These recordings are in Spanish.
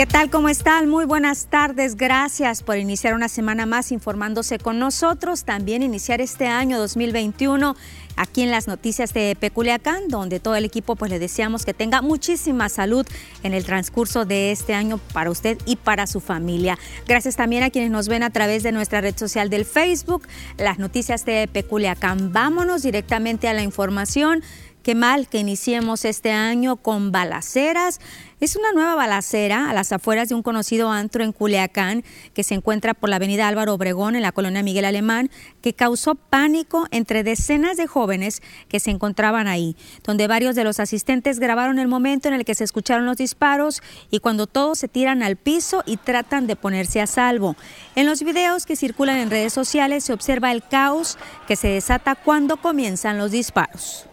¿Qué tal? ¿Cómo están? Muy buenas tardes. Gracias por iniciar una semana más informándose con nosotros. También iniciar este año 2021 aquí en las noticias de Peculiacán, donde todo el equipo pues le deseamos que tenga muchísima salud en el transcurso de este año para usted y para su familia. Gracias también a quienes nos ven a través de nuestra red social del Facebook, las noticias de Peculiacán. Vámonos directamente a la información. Qué mal que iniciemos este año con balaceras. Es una nueva balacera a las afueras de un conocido antro en Culiacán que se encuentra por la avenida Álvaro Obregón en la colonia Miguel Alemán, que causó pánico entre decenas de jóvenes que se encontraban ahí, donde varios de los asistentes grabaron el momento en el que se escucharon los disparos y cuando todos se tiran al piso y tratan de ponerse a salvo. En los videos que circulan en redes sociales se observa el caos que se desata cuando comienzan los disparos.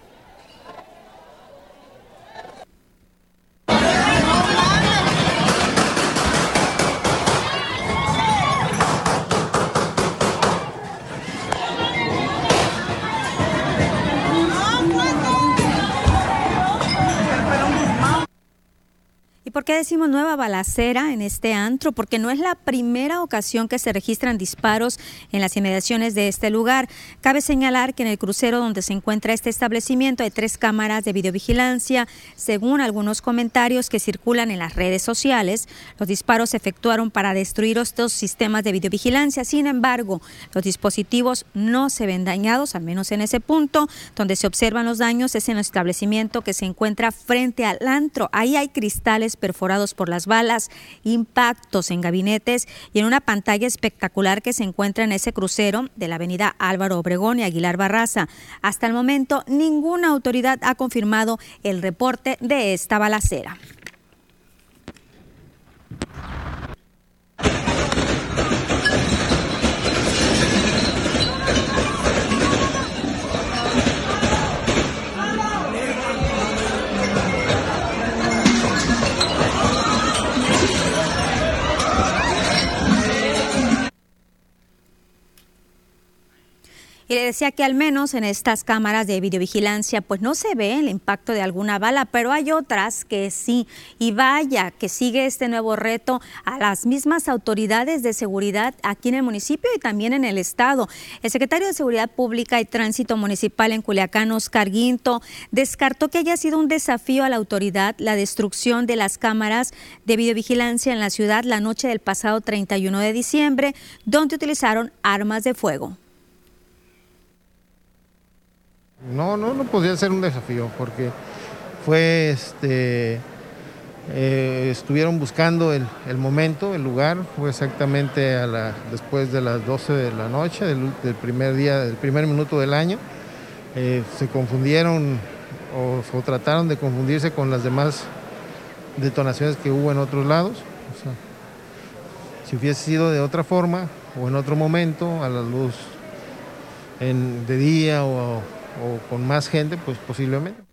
Yeah. ¿Y por qué decimos nueva balacera en este antro? Porque no es la primera ocasión que se registran disparos en las inmediaciones de este lugar. Cabe señalar que en el crucero donde se encuentra este establecimiento hay tres cámaras de videovigilancia. Según algunos comentarios que circulan en las redes sociales, los disparos se efectuaron para destruir estos sistemas de videovigilancia. Sin embargo, los dispositivos no se ven dañados, al menos en ese punto. Donde se observan los daños es en el establecimiento que se encuentra frente al antro. Ahí hay cristales perforados por las balas, impactos en gabinetes y en una pantalla espectacular que se encuentra en ese crucero de la avenida Álvaro Obregón y Aguilar Barraza. Hasta el momento, ninguna autoridad ha confirmado el reporte de esta balacera. Y le decía que al menos en estas cámaras de videovigilancia pues no se ve el impacto de alguna bala, pero hay otras que sí. Y vaya que sigue este nuevo reto a las mismas autoridades de seguridad aquí en el municipio y también en el estado. El secretario de Seguridad Pública y Tránsito Municipal en Culiacán, Oscar Guinto, descartó que haya sido un desafío a la autoridad la destrucción de las cámaras de videovigilancia en la ciudad la noche del pasado 31 de diciembre, donde utilizaron armas de fuego. No, no, no podría ser un desafío porque fue este. Eh, estuvieron buscando el, momento, el lugar, fue exactamente a después de las 12 de la noche, del, primer día, del primer minuto del año. Eh, se confundieron o, trataron de confundirse con las demás detonaciones que hubo en otros lados. si hubiese sido de otra forma o en otro momento, a la luz de día o, o con más gente, pues posiblemente.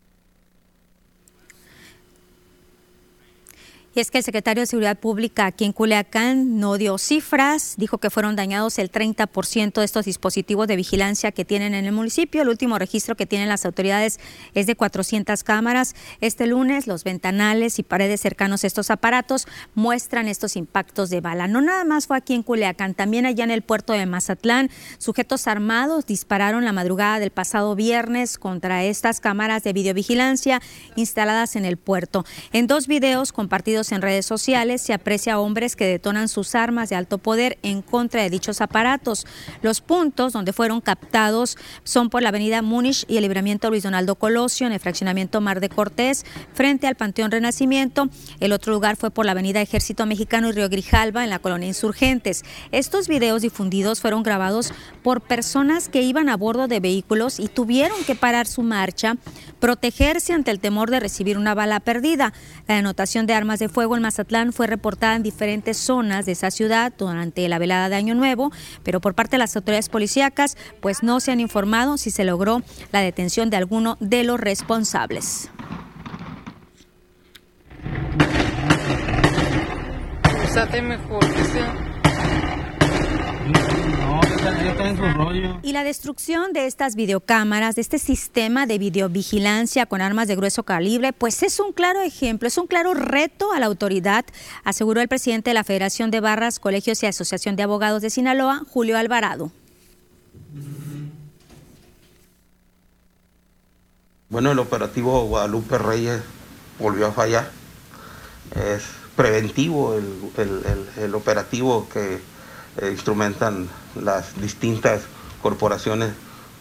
Y es que el secretario de Seguridad Pública aquí en Culiacán no dio cifras, dijo que fueron dañados el 30% de estos dispositivos de vigilancia que tienen en el municipio. El último registro que tienen las autoridades es de 400 cámaras. Este lunes los ventanales y paredes cercanos a estos aparatos muestran estos impactos de bala. No nada más fue aquí en Culiacán, también allá en el puerto de Mazatlán, sujetos armados dispararon la madrugada del pasado viernes contra estas cámaras de videovigilancia instaladas en el puerto. En dos videos compartidos en redes sociales se aprecia hombres que detonan sus armas de alto poder en contra de dichos aparatos. Los puntos donde fueron captados son por la avenida Múnich y el libramiento Luis Donaldo Colosio en el fraccionamiento Mar de Cortés frente al Panteón Renacimiento. El otro lugar fue por la avenida Ejército Mexicano y Río Grijalva en la colonia Insurgentes. Estos videos difundidos fueron grabados por personas que iban a bordo de vehículos y tuvieron que parar su marcha, protegerse ante el temor de recibir una bala perdida. La anotación de armas de fuego en Mazatlán fue reportada en diferentes zonas de esa ciudad durante la velada de Año Nuevo, pero por parte de las autoridades policíacas, pues no se han informado si se logró la detención de alguno de los responsables. Y la destrucción de estas videocámaras, de este sistema de videovigilancia con armas de grueso calibre, pues es un claro ejemplo, es un claro reto a la autoridad, aseguró el presidente de la Federación de Barras, Colegios y Asociación de Abogados de Sinaloa, Julio Alvarado. Bueno, el operativo Guadalupe Reyes volvió a fallar. Es preventivo el, operativo que eh, instrumentan las distintas corporaciones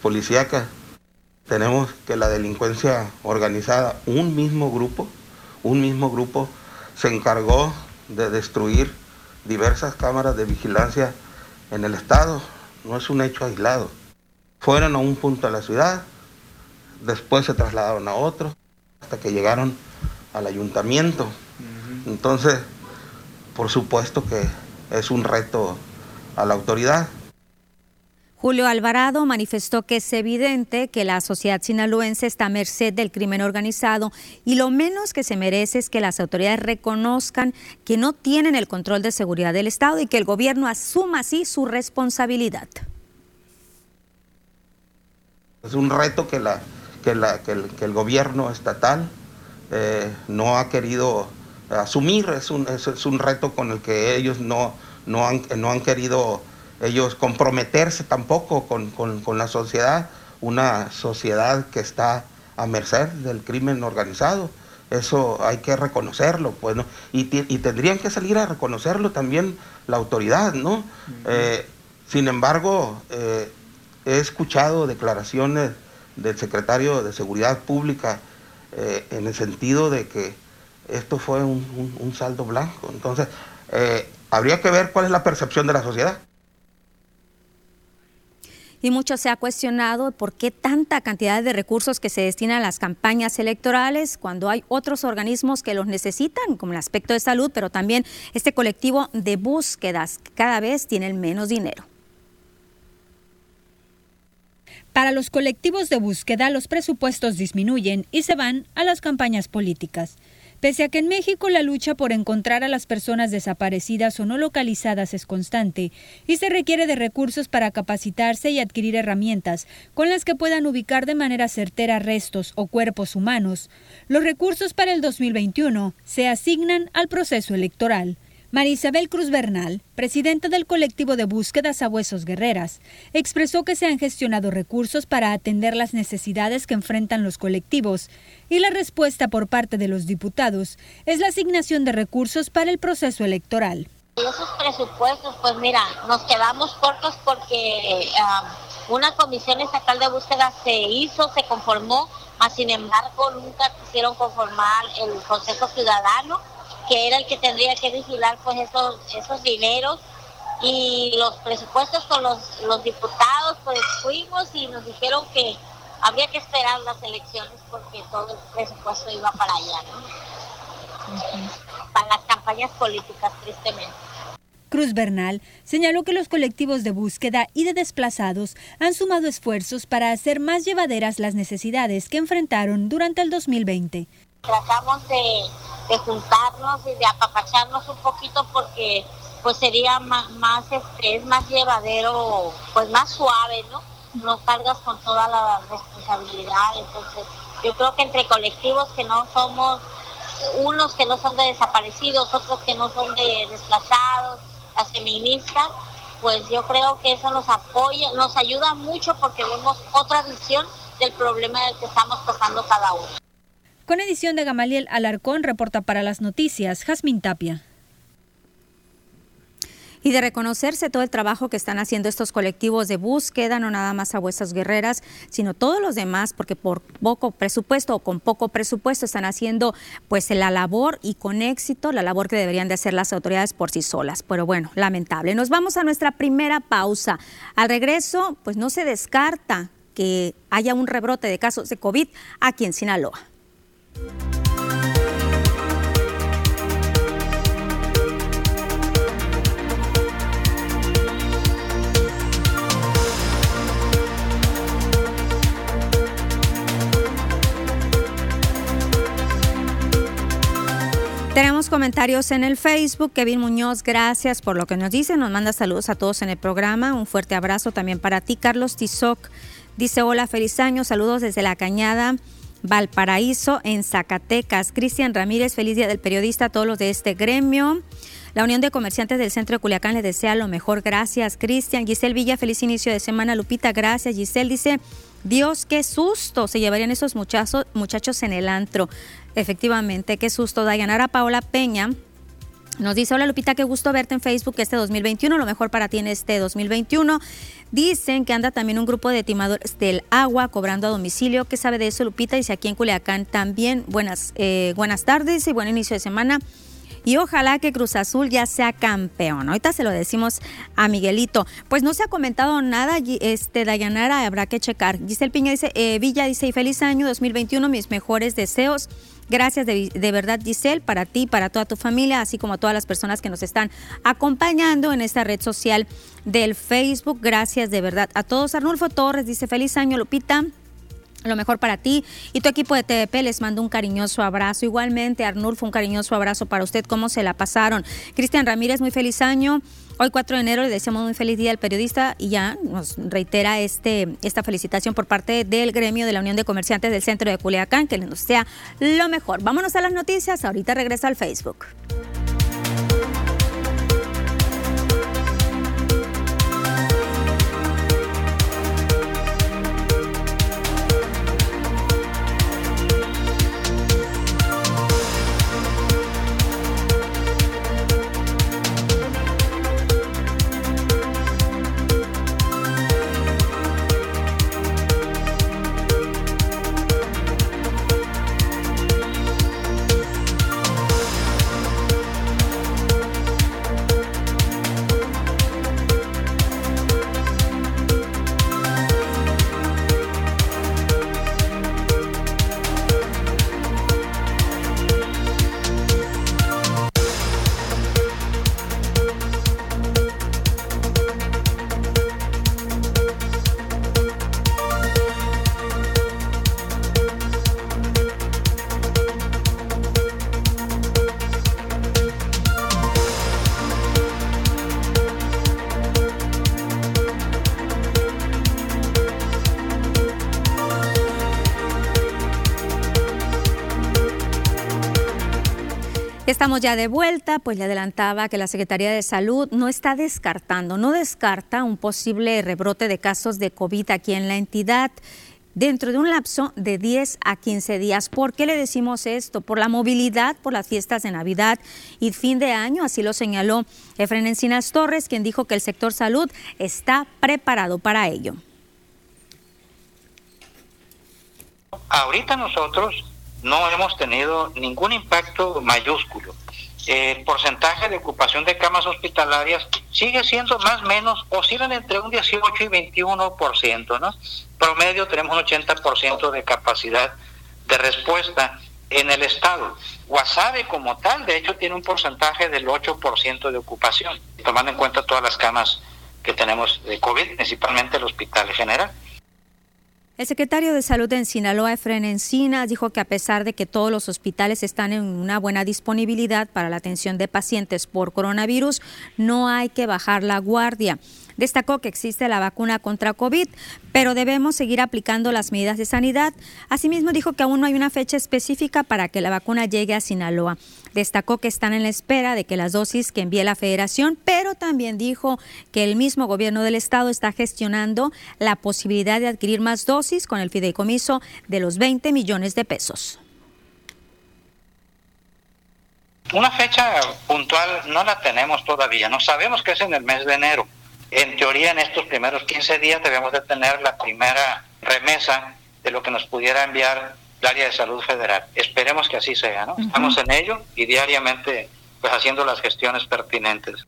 policíacas. Tenemos que la delincuencia organizada, un mismo grupo, un mismo grupo se encargó de destruir diversas cámaras de vigilancia en el estado. No es un hecho aislado. Fueron a un punto de la ciudad, después se trasladaron a otro, hasta que llegaron al ayuntamiento. Entonces, por supuesto que es un reto a la autoridad. Julio Alvarado manifestó que es evidente que la sociedad sinaloense está a merced del crimen organizado y lo menos que se merece es que las autoridades reconozcan que no tienen el control de seguridad del Estado y que el gobierno asuma así su responsabilidad. Es un reto que, la, que, la, que, el, gobierno estatal eh, no ha querido asumir, es un, es, un reto con el que ellos no, no, han, no han querido ellos comprometerse tampoco con, la sociedad, una sociedad que está a merced del crimen organizado. Eso hay que reconocerlo, pues, y, tendrían que salir a reconocerlo también la autoridad, ¿no? Eh, sin embargo, eh, he escuchado declaraciones del secretario de Seguridad Pública eh, en el sentido de que esto fue un, saldo blanco. Entonces, habría que ver cuál es la percepción de la sociedad y mucho se ha cuestionado por qué tanta cantidad de recursos que se destinan a las campañas electorales cuando hay otros organismos que los necesitan, como el aspecto de salud, pero también este colectivo de búsquedas que cada vez tienen menos dinero. Para los colectivos de búsqueda los presupuestos disminuyen y se van a las campañas políticas. Pese a que en México la lucha por encontrar a las personas desaparecidas o no localizadas es constante y se requiere de recursos para capacitarse y adquirir herramientas con las que puedan ubicar de manera certera restos o cuerpos humanos, los recursos para el 2021 se asignan al proceso electoral. Marisabel Cruz Bernal, presidenta del colectivo de búsquedas a huesos guerreras, expresó que se han gestionado recursos para atender las necesidades que enfrentan los colectivos y la respuesta por parte de los diputados es la asignación de recursos para el proceso electoral. Esos presupuestos, pues mira, nos quedamos cortos porque una comisión estatal de búsqueda se hizo, se conformó, mas sin embargo nunca quisieron conformar el Consejo Ciudadano que era el que tendría que vigilar pues esos, esos dineros y los presupuestos con los, los diputados pues fuimos y nos dijeron que había que esperar las elecciones porque todo el presupuesto iba para allá, Para las campañas políticas, tristemente. Cruz Bernal señaló que los colectivos de búsqueda y de desplazados han sumado esfuerzos para hacer más llevaderas las necesidades que enfrentaron durante el 2020. Tratamos de juntarnos y de apapacharnos un poquito porque pues sería más, más este, es más llevadero, pues más suave, ¿no? No cargas con toda la responsabilidad, entonces yo creo que entre colectivos que no somos, unos que no son de desaparecidos, otros que no son de desplazados, las feministas, pues yo creo que eso nos apoya, nos ayuda mucho porque vemos otra visión del problema del que estamos pasando cada uno. Con edición de Gamaliel Alarcón, reporta para las noticias Jazmín Tapia y de reconocerse todo el trabajo que están haciendo estos colectivos de búsqueda, no nada más a vuestras guerreras, sino todos los demás, porque por poco presupuesto o con poco presupuesto están haciendo pues la labor y con éxito la labor que deberían de hacer las autoridades por sí solas. Pero bueno, lamentable. Nos vamos a nuestra primera pausa. Al regreso, pues no se descarta que haya un rebrote de casos de COVID aquí en Sinaloa. Tenemos comentarios en el Facebook. Kevin Muñoz, gracias por lo que nos dice. Nos manda saludos a todos en el programa. Un fuerte abrazo también para ti. Carlos Tizoc dice: Hola, feliz año. Saludos desde la Cañada. Valparaíso, en Zacatecas. Cristian Ramírez, feliz día del periodista a todos los de este gremio. La Unión de Comerciantes del Centro de Culiacán les desea lo mejor. Gracias, Cristian. Giselle Villa, feliz inicio de semana. Lupita, gracias. Giselle dice, Dios, qué susto se llevarían esos muchachos, muchachos en el antro. Efectivamente, qué susto. Dayanara Paola Peña nos dice, hola Lupita, qué gusto verte en Facebook este 2021, lo mejor para ti en este 2021. Dicen que anda también un grupo de timadores del agua cobrando a domicilio. ¿Qué sabe de eso Lupita? Dice aquí en Culiacán también. Buenas, eh, buenas tardes y buen inicio de semana y ojalá que Cruz Azul ya sea campeón. Ahorita se lo decimos a Miguelito. Pues no se ha comentado nada, este Dayanara, habrá que checar. Giselle Piña dice, eh, Villa dice, y feliz año 2021, mis mejores deseos. Gracias de, de, verdad, Giselle, para ti, para toda tu familia, así como a todas las personas que nos están acompañando en esta red social del Facebook. Gracias de verdad a todos. Arnulfo Torres dice, feliz año, Lupita lo mejor para ti y tu equipo de TDP. Les mando un cariñoso abrazo. Igualmente, Arnulfo, un cariñoso abrazo para usted. ¿Cómo se la pasaron? Cristian Ramírez, muy feliz año. Hoy 4 de enero le deseamos un feliz día al periodista y ya nos reitera este, esta felicitación por parte del gremio de la Unión de Comerciantes del Centro de Culiacán, que nos sea lo mejor. Vámonos a las noticias, ahorita regresa al Facebook. Estamos ya de vuelta, pues le adelantaba que la Secretaría de Salud no está descartando, no descarta un posible rebrote de casos de COVID aquí en la entidad dentro de un lapso de 10 a 15 días. ¿Por qué le decimos esto? Por la movilidad, por las fiestas de Navidad y fin de año, así lo señaló Efren Encinas Torres, quien dijo que el sector salud está preparado para ello. Ahorita nosotros no hemos tenido ningún impacto mayúsculo. El porcentaje de ocupación de camas hospitalarias sigue siendo más o menos, oscilan entre un 18 y 21%, ¿no? Promedio tenemos un 80% de capacidad de respuesta en el estado. Guasave como tal, de hecho, tiene un porcentaje del 8% de ocupación, tomando en cuenta todas las camas que tenemos de COVID, principalmente el Hospital General. El secretario de Salud en Sinaloa, Efren Encinas, dijo que a pesar de que todos los hospitales están en una buena disponibilidad para la atención de pacientes por coronavirus, no hay que bajar la guardia. Destacó que existe la vacuna contra COVID, pero debemos seguir aplicando las medidas de sanidad. Asimismo, dijo que aún no hay una fecha específica para que la vacuna llegue a Sinaloa. Destacó que están en la espera de que las dosis que envíe la federación, pero también dijo que el mismo gobierno del estado está gestionando la posibilidad de adquirir más dosis con el fideicomiso de los 20 millones de pesos. Una fecha puntual no la tenemos todavía, no sabemos que es en el mes de enero en teoría, en estos primeros 15 días debemos de tener la primera remesa de lo que nos pudiera enviar el área de salud federal. Esperemos que así sea, ¿no? Estamos en ello y diariamente pues haciendo las gestiones pertinentes.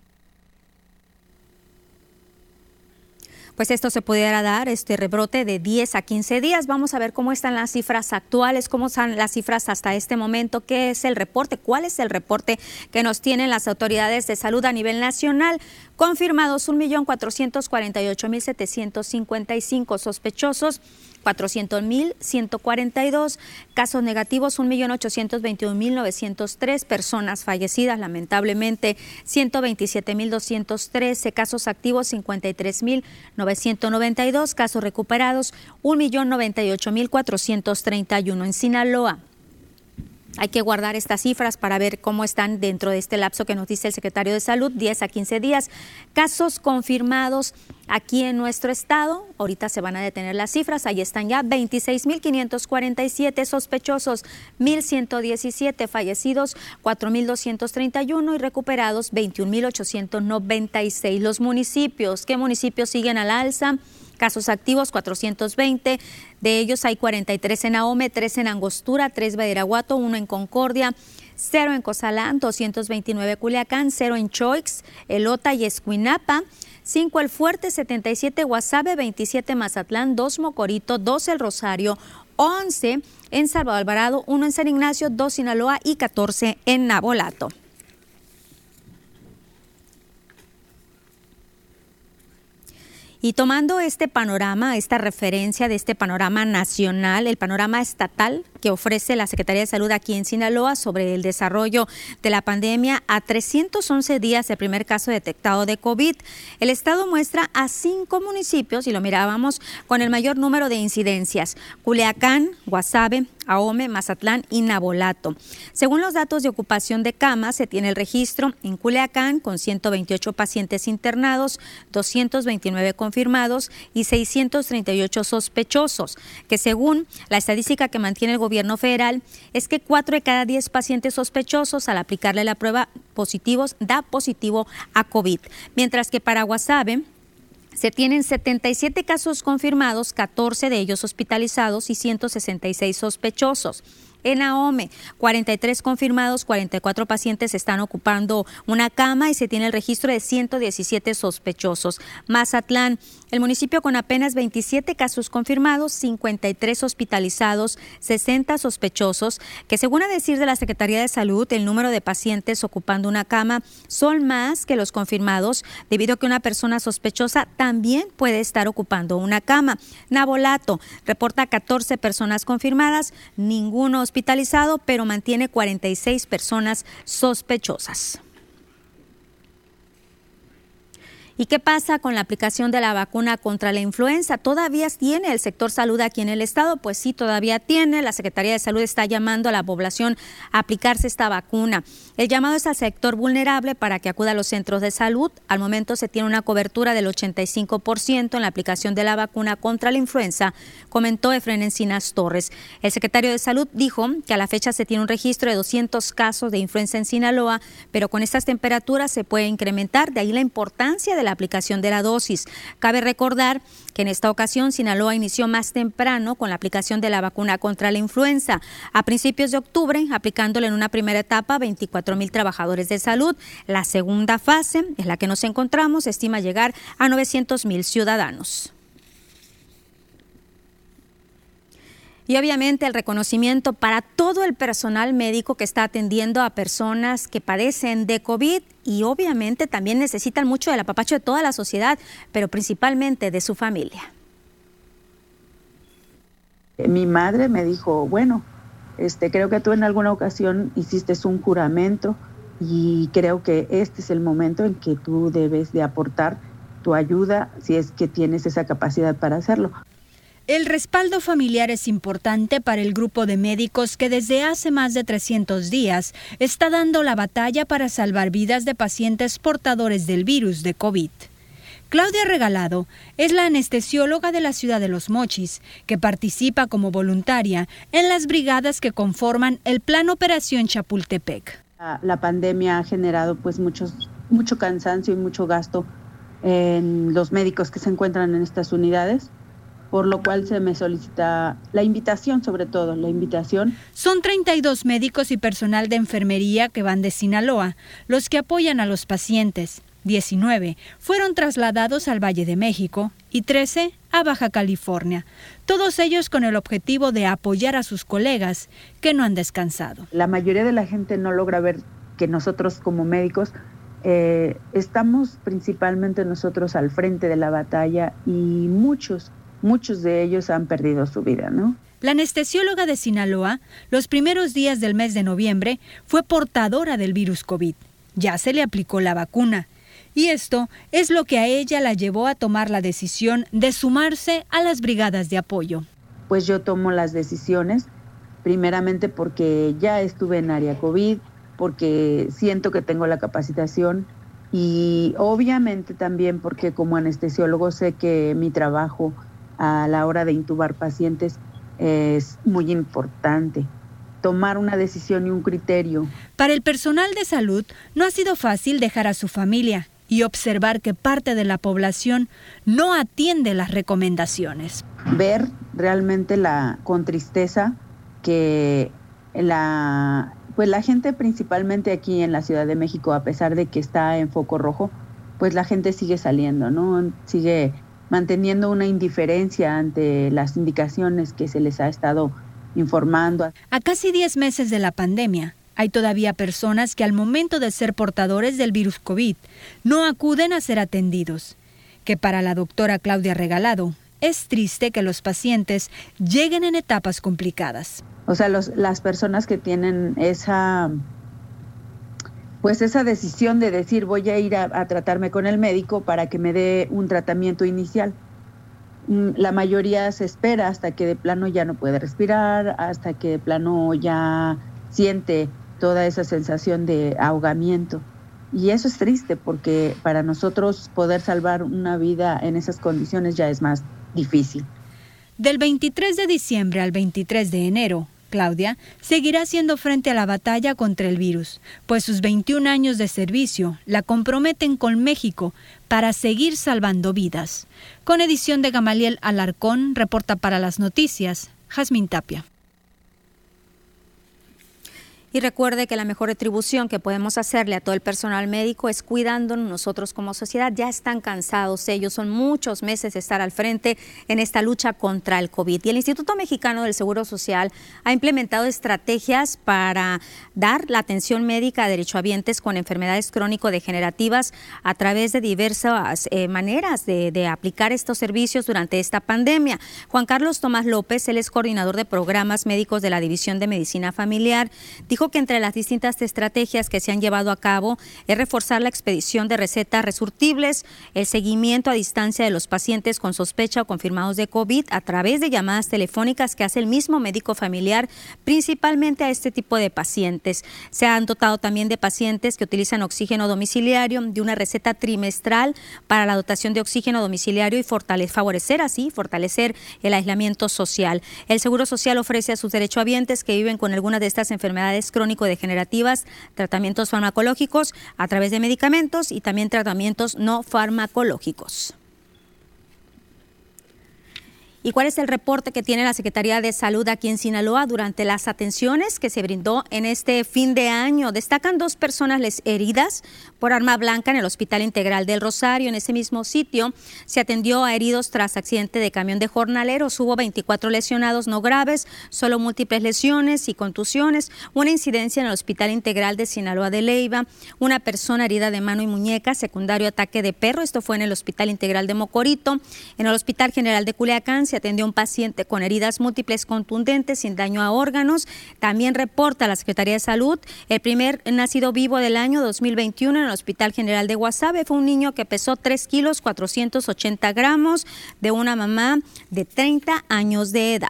pues esto se pudiera dar, este rebrote de 10 a 15 días. Vamos a ver cómo están las cifras actuales, cómo están las cifras hasta este momento, qué es el reporte, cuál es el reporte que nos tienen las autoridades de salud a nivel nacional. Confirmados 1.448.755 sospechosos. 400.142 casos negativos, 1.821.903 personas fallecidas, lamentablemente 127.213 casos activos, 53.992 casos recuperados, 1.098.431 en Sinaloa. Hay que guardar estas cifras para ver cómo están dentro de este lapso que nos dice el secretario de Salud, 10 a 15 días. Casos confirmados aquí en nuestro estado, ahorita se van a detener las cifras, ahí están ya 26.547 sospechosos, 1.117 fallecidos, 4.231 y recuperados 21.896. Los municipios, ¿qué municipios siguen al alza? Casos activos 420, de ellos hay 43 en Ahome, 3 en Angostura, 3 Badiraguato, 1 en Concordia, 0 en Cozalán, 229 Culiacán, 0 en Choix, Elota y Escuinapa. 5 El Fuerte, 77 Guasave, 27 Mazatlán, 2 Mocorito, 2 El Rosario, 11 en Salvador Alvarado, 1 en San Ignacio, 2 Sinaloa y 14 en Nabolato. Y tomando este panorama, esta referencia de este panorama nacional, el panorama estatal que ofrece la Secretaría de Salud aquí en Sinaloa sobre el desarrollo de la pandemia a 311 días del primer caso detectado de COVID, el Estado muestra a cinco municipios, y lo mirábamos, con el mayor número de incidencias, Culiacán, Guasave, Ahome, Mazatlán y Nabolato. Según los datos de ocupación de camas, se tiene el registro en Culiacán con 128 pacientes internados, 229 confirmados y 638 sospechosos, que según la estadística que mantiene el gobierno federal es que 4 de cada 10 pacientes sospechosos al aplicarle la prueba positivos da positivo a COVID, mientras que para Guasave se tienen 77 casos confirmados, 14 de ellos hospitalizados y 166 sospechosos. En AOME, 43 confirmados, 44 pacientes están ocupando una cama y se tiene el registro de 117 sospechosos. Mazatlán, el municipio con apenas 27 casos confirmados, 53 hospitalizados, 60 sospechosos, que según a decir de la Secretaría de Salud, el número de pacientes ocupando una cama son más que los confirmados, debido a que una persona sospechosa también puede estar ocupando una cama. Nabolato reporta 14 personas confirmadas, ninguno hospitalizado, pero mantiene 46 personas sospechosas. ¿Y qué pasa con la aplicación de la vacuna contra la influenza? ¿Todavía tiene el sector salud aquí en el estado? Pues sí, todavía tiene. La Secretaría de Salud está llamando a la población a aplicarse esta vacuna. El llamado es al sector vulnerable para que acuda a los centros de salud. Al momento se tiene una cobertura del 85% en la aplicación de la vacuna contra la influenza, comentó Efren Encinas Torres. El secretario de Salud dijo que a la fecha se tiene un registro de 200 casos de influenza en Sinaloa, pero con estas temperaturas se puede incrementar. De ahí la importancia de la aplicación de la dosis. Cabe recordar que en esta ocasión Sinaloa inició más temprano con la aplicación de la vacuna contra la influenza. A principios de octubre, aplicándole en una primera etapa a 24 mil trabajadores de salud. La segunda fase, en la que nos encontramos, estima llegar a 900 mil ciudadanos. Y obviamente el reconocimiento para todo el personal médico que está atendiendo a personas que padecen de COVID y obviamente también necesitan mucho del apapacho de toda la sociedad, pero principalmente de su familia. Mi madre me dijo, bueno, este, creo que tú en alguna ocasión hiciste un juramento y creo que este es el momento en que tú debes de aportar tu ayuda si es que tienes esa capacidad para hacerlo. El respaldo familiar es importante para el grupo de médicos que desde hace más de 300 días está dando la batalla para salvar vidas de pacientes portadores del virus de COVID. Claudia Regalado es la anestesióloga de la ciudad de Los Mochis, que participa como voluntaria en las brigadas que conforman el Plan Operación Chapultepec. La, pandemia ha generado pues mucho cansancio y mucho gasto en los médicos que se encuentran en estas unidades por lo cual se me solicita la invitación, sobre todo, la invitación. Son 32 médicos y personal de enfermería que van de Sinaloa, los que apoyan a los pacientes. 19 fueron trasladados al Valle de México y 13 a Baja California, todos ellos con el objetivo de apoyar a sus colegas que no han descansado. La mayoría de la gente no logra ver que nosotros como médicos eh, estamos principalmente nosotros al frente de la batalla y muchos, muchos de ellos han perdido su vida, ¿no? La anestesióloga de Sinaloa, los primeros días del mes de noviembre, fue portadora del virus COVID. Ya se le aplicó la vacuna. Y esto es lo que a ella la llevó a tomar la decisión de sumarse a las brigadas de apoyo. Pues yo tomo las decisiones, primeramente porque ya estuve en área COVID, porque siento que tengo la capacitación y obviamente también porque como anestesiólogo sé que mi trabajo a la hora de intubar pacientes es muy importante. Tomar una decisión y un criterio. Para el personal de salud no ha sido fácil dejar a su familia y observar que parte de la población no atiende las recomendaciones. Ver realmente la con tristeza que la pues la gente principalmente aquí en la Ciudad de México, a pesar de que está en foco rojo, pues la gente sigue saliendo, ¿no? Sigue manteniendo una indiferencia ante las indicaciones que se les ha estado informando. A casi 10 meses de la pandemia, hay todavía personas que al momento de ser portadores del virus COVID no acuden a ser atendidos, que para la doctora Claudia Regalado es triste que los pacientes lleguen en etapas complicadas. O sea, las personas que tienen esa pues esa decisión de decir voy a ir a, tratarme con el médico para que me dé un tratamiento inicial. Mm, la mayoría se espera hasta que de plano ya no puede respirar, hasta que de plano ya siente toda esa sensación de ahogamiento. Y eso es triste porque para nosotros poder salvar una vida en esas condiciones ya es más difícil. Del 23 de diciembre al 23 de enero, Claudia seguirá haciendo frente a la batalla contra el virus, pues sus 21 años de servicio la comprometen con México para seguir salvando vidas. Con edición de Gamaliel Alarcón, reporta para las noticias, Jazmín Tapia. Y recuerde que la mejor retribución que podemos hacerle a todo el personal médico es cuidándonos nosotros como sociedad. Ya están cansados ellos, son muchos meses de estar al frente en esta lucha contra el COVID. Y el Instituto Mexicano del Seguro Social ha implementado estrategias para dar la atención médica a derechohabientes con enfermedades crónico-degenerativas a través de diversas eh, maneras de, de aplicar estos servicios durante esta pandemia. Juan Carlos Tomás López, él es coordinador de programas médicos de la División de Medicina Familiar, dijo que entre las distintas estrategias que se han llevado a cabo es reforzar la expedición de recetas resurtibles, el seguimiento a distancia de los pacientes con sospecha o confirmados de COVID a través de llamadas telefónicas que hace el mismo médico familiar, principalmente a este tipo de pacientes. Se han dotado también de pacientes que utilizan oxígeno domiciliario, de una receta trimestral para la dotación de oxígeno domiciliario y favorecer así, fortalecer el aislamiento social. El Seguro Social ofrece a sus derechohabientes que viven con alguna de estas enfermedades crónico-degenerativas, tratamientos farmacológicos a través de medicamentos y también tratamientos no farmacológicos. ¿Y cuál es el reporte que tiene la Secretaría de Salud aquí en Sinaloa durante las atenciones que se brindó en este fin de año? Destacan dos personas heridas por arma blanca en el Hospital Integral del Rosario. En ese mismo sitio se atendió a heridos tras accidente de camión de jornaleros. Hubo 24 lesionados no graves, solo múltiples lesiones y contusiones. Una incidencia en el Hospital Integral de Sinaloa de Leiva. Una persona herida de mano y muñeca, secundario ataque de perro. Esto fue en el Hospital Integral de Mocorito. En el Hospital General de Culiacán atendió a un paciente con heridas múltiples contundentes sin daño a órganos. También reporta la Secretaría de Salud el primer nacido vivo del año 2021 en el Hospital General de Guasave. Fue un niño que pesó 3 kilos 480 gramos de una mamá de 30 años de edad.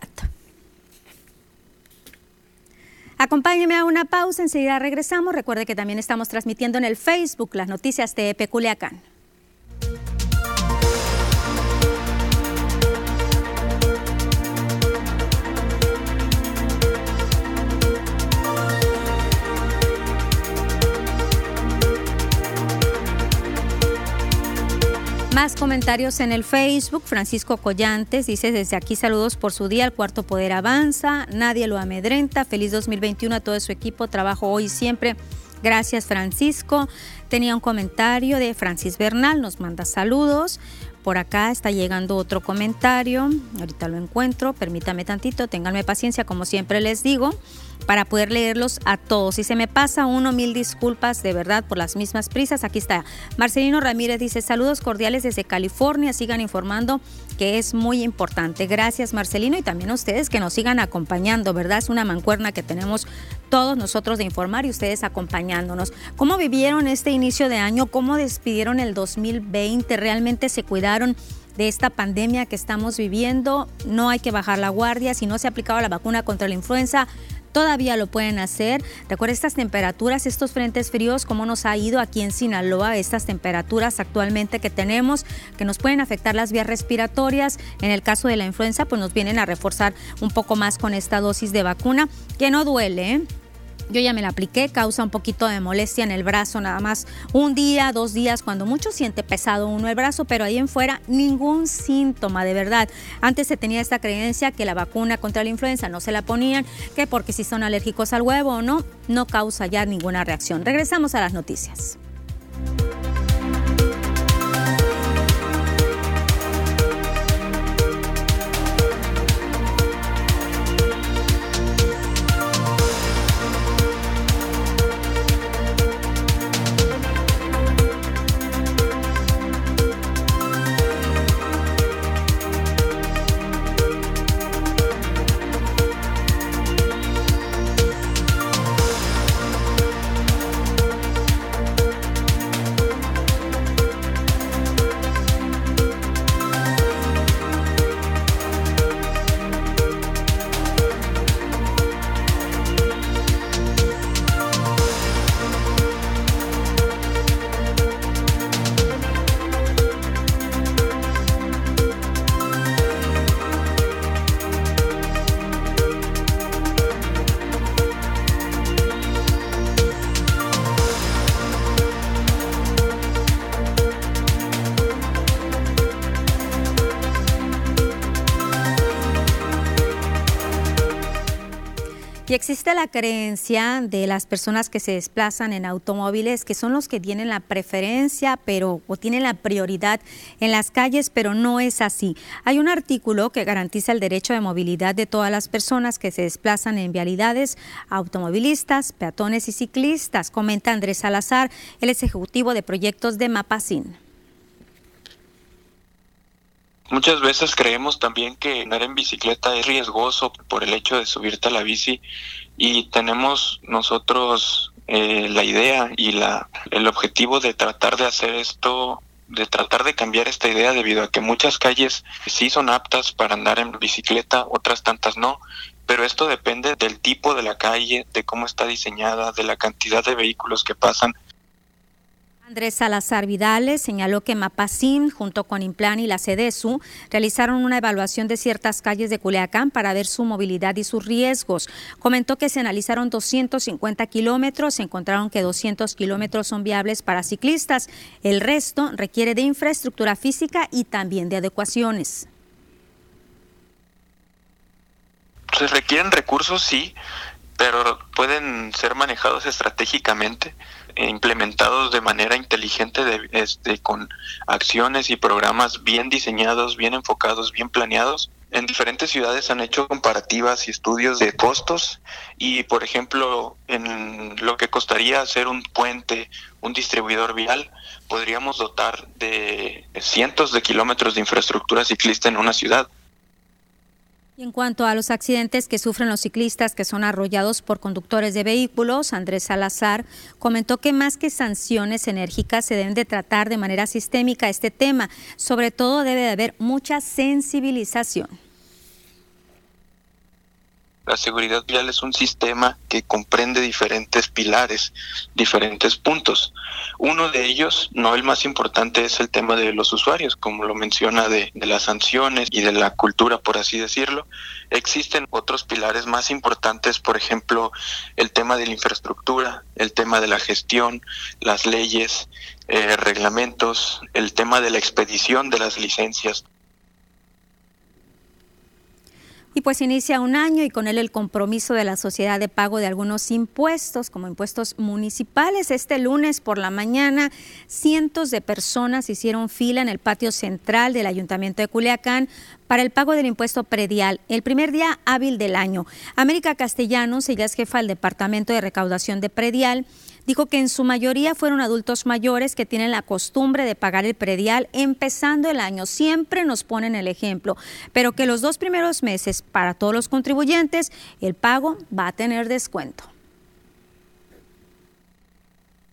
Acompáñeme a una pausa, enseguida regresamos. Recuerde que también estamos transmitiendo en el Facebook las noticias de Peculiacán. Más comentarios en el Facebook. Francisco Collantes dice desde aquí saludos por su día. El cuarto poder avanza. Nadie lo amedrenta. Feliz 2021 a todo su equipo. Trabajo hoy y siempre. Gracias Francisco. Tenía un comentario de Francis Bernal. Nos manda saludos. Por acá, está llegando otro comentario. Ahorita lo encuentro, permítame tantito, ténganme paciencia, como siempre les digo para poder leerlos a todos. Si se me pasa uno, mil disculpas de verdad por las mismas prisas. Aquí está. Marcelino Ramírez dice saludos cordiales desde California. Sigan informando que es muy importante. Gracias Marcelino y también a ustedes que nos sigan acompañando, ¿verdad? Es una mancuerna que tenemos todos nosotros de informar y ustedes acompañándonos. ¿Cómo vivieron este inicio de año? ¿Cómo despidieron el 2020? ¿Realmente se cuidaron? de esta pandemia que estamos viviendo, no hay que bajar la guardia. Si no se ha aplicado la vacuna contra la influenza, todavía lo pueden hacer. Recuerda estas temperaturas, estos frentes fríos, cómo nos ha ido aquí en Sinaloa, estas temperaturas actualmente que tenemos, que nos pueden afectar las vías respiratorias. En el caso de la influenza, pues nos vienen a reforzar un poco más con esta dosis de vacuna, que no duele. ¿eh? Yo ya me la apliqué, causa un poquito de molestia en el brazo, nada más un día, dos días, cuando mucho siente pesado uno el brazo, pero ahí en fuera ningún síntoma, de verdad. Antes se tenía esta creencia que la vacuna contra la influenza no se la ponían, que porque si son alérgicos al huevo o no, no causa ya ninguna reacción. Regresamos a las noticias. La creencia de las personas que se desplazan en automóviles que son los que tienen la preferencia, pero o tienen la prioridad en las calles, pero no es así. Hay un artículo que garantiza el derecho de movilidad de todas las personas que se desplazan en vialidades, automovilistas, peatones y ciclistas, comenta Andrés Salazar, el ejecutivo de proyectos de Mapacin. Muchas veces creemos también que andar en bicicleta es riesgoso por el hecho de subirte a la bici y tenemos nosotros eh, la idea y la, el objetivo de tratar de hacer esto de tratar de cambiar esta idea debido a que muchas calles sí son aptas para andar en bicicleta, otras tantas no, pero esto depende del tipo de la calle, de cómo está diseñada, de la cantidad de vehículos que pasan Andrés Salazar Vidales señaló que Mapacín, junto con Implan y la CEDESU, realizaron una evaluación de ciertas calles de Culiacán para ver su movilidad y sus riesgos. Comentó que se analizaron 250 kilómetros, se encontraron que 200 kilómetros son viables para ciclistas. El resto requiere de infraestructura física y también de adecuaciones. Se requieren recursos, sí, pero pueden ser manejados estratégicamente implementados de manera inteligente de, este, con acciones y programas bien diseñados, bien enfocados, bien planeados. En diferentes ciudades han hecho comparativas y estudios de costos y, por ejemplo, en lo que costaría hacer un puente, un distribuidor vial, podríamos dotar de cientos de kilómetros de infraestructura ciclista en una ciudad. Y en cuanto a los accidentes que sufren los ciclistas que son arrollados por conductores de vehículos, Andrés Salazar comentó que más que sanciones enérgicas se deben de tratar de manera sistémica este tema. Sobre todo debe de haber mucha sensibilización. La seguridad vial es un sistema que comprende diferentes pilares, diferentes puntos. Uno de ellos, no el más importante, es el tema de los usuarios, como lo menciona de, las sanciones y de la cultura, por así decirlo. Existen otros pilares más importantes, por ejemplo, el tema de la infraestructura, el tema de la gestión, las leyes, eh, reglamentos, el tema de la expedición de las licencias. Y pues inicia un año y con él el compromiso de la sociedad de pago de algunos impuestos, como impuestos municipales. Este lunes por la mañana, cientos de personas hicieron fila en el patio central del Ayuntamiento de Culiacán para el pago del impuesto predial, el primer día hábil del año. América Castellanos, ella es jefa del Departamento de Recaudación de Predial, dijo que en su mayoría fueron adultos mayores que tienen la costumbre de pagar el predial empezando el año. Siempre nos ponen el ejemplo, pero que los dos primeros meses para todos los contribuyentes el pago va a tener descuento.